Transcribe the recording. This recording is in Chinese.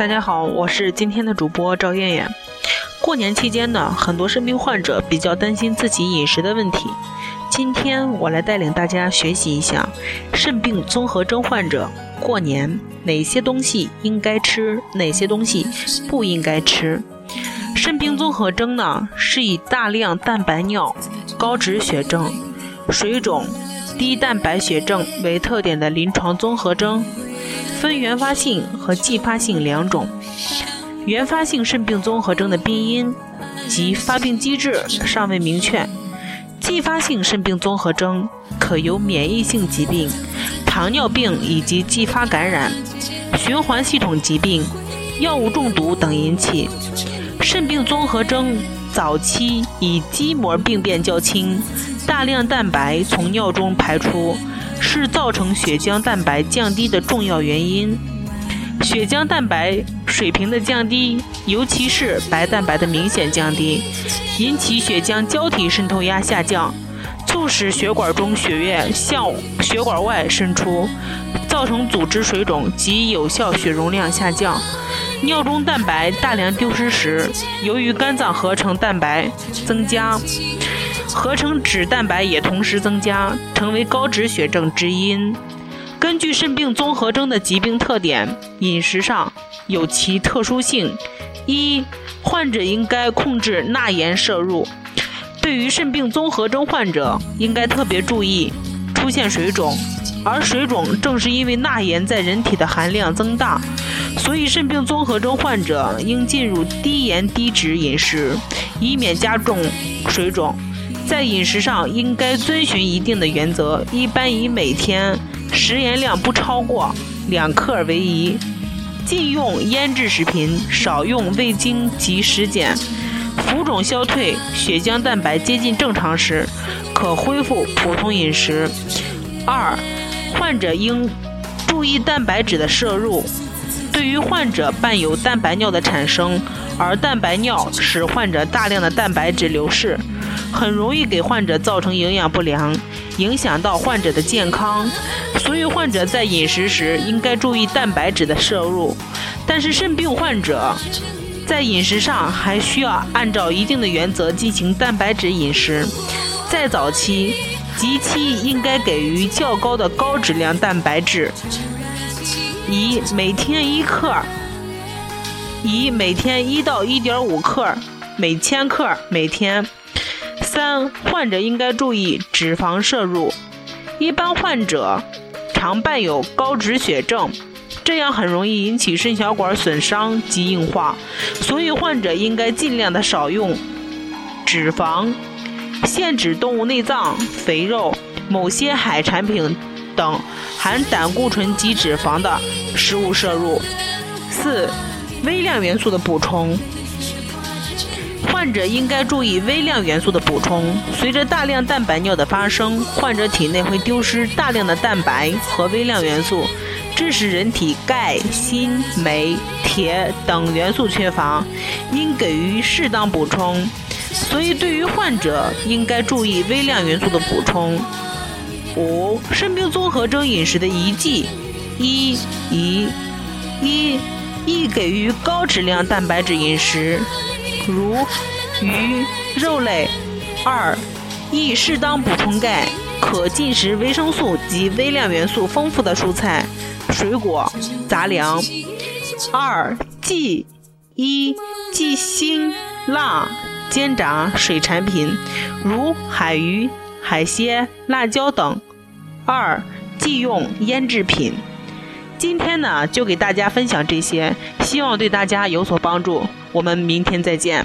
大家好，我是今天的主播赵艳艳。过年期间呢，很多肾病患者比较担心自己饮食的问题。今天我来带领大家学习一下肾病综合征患者过年哪些东西应该吃，哪些东西不应该吃。肾病综合征呢，是以大量蛋白尿、高脂血症、水肿、低蛋白血症为特点的临床综合征。分原发性和继发性两种。原发性肾病综合征的病因及发病机制尚未明确。继发性肾病综合征可由免疫性疾病、糖尿病以及继发感染、循环系统疾病、药物中毒等引起。肾病综合征早期以肌膜病变较轻，大量蛋白从尿中排出。是造成血浆蛋白降低的重要原因。血浆蛋白水平的降低，尤其是白蛋白的明显降低，引起血浆胶体渗透压下降，促使血管中血液向血管外渗出，造成组织水肿及有效血容量下降。尿中蛋白大量丢失时，由于肝脏合成蛋白增加。合成脂蛋白也同时增加，成为高脂血症之因。根据肾病综合征的疾病特点，饮食上有其特殊性。一、患者应该控制钠盐摄入。对于肾病综合征患者，应该特别注意出现水肿，而水肿正是因为钠盐在人体的含量增大，所以肾病综合征患者应进入低盐低脂饮食，以免加重水肿。在饮食上应该遵循一定的原则，一般以每天食盐量不超过两克为宜，禁用腌制食品，少用味精及食碱。浮肿消退，血浆蛋白接近正常时，可恢复普通饮食。二，患者应注意蛋白质的摄入。对于患者伴有蛋白尿的产生，而蛋白尿使患者大量的蛋白质流失。很容易给患者造成营养不良，影响到患者的健康，所以患者在饮食时应该注意蛋白质的摄入。但是肾病患者在饮食上还需要按照一定的原则进行蛋白质饮食。在早期及期应该给予较高的高质量蛋白质，以每天一克，以每天一到一点五克每千克每天。三、患者应该注意脂肪摄入。一般患者常伴有高脂血症，这样很容易引起肾小管损伤及硬化，所以患者应该尽量的少用脂肪、限制动物内脏、肥肉、某些海产品等含胆固醇及脂肪的食物摄入。四、微量元素的补充。患者应该注意微量元素的补充。随着大量蛋白尿的发生，患者体内会丢失大量的蛋白和微量元素，致使人体钙、锌、镁、铁等元素缺乏，应给予适当补充。所以，对于患者应该注意微量元素的补充。五、肾病综合征饮食的宜忌：一、宜一、宜给予高质量蛋白质饮食。如鱼、肉类。二，宜适当补充钙，可进食维生素及微量元素丰富的蔬菜、水果、杂粮。二，忌一忌辛辣煎炸水产品，如海鱼、海鲜、辣椒等。二，忌用腌制品。今天呢，就给大家分享这些，希望对大家有所帮助。我们明天再见。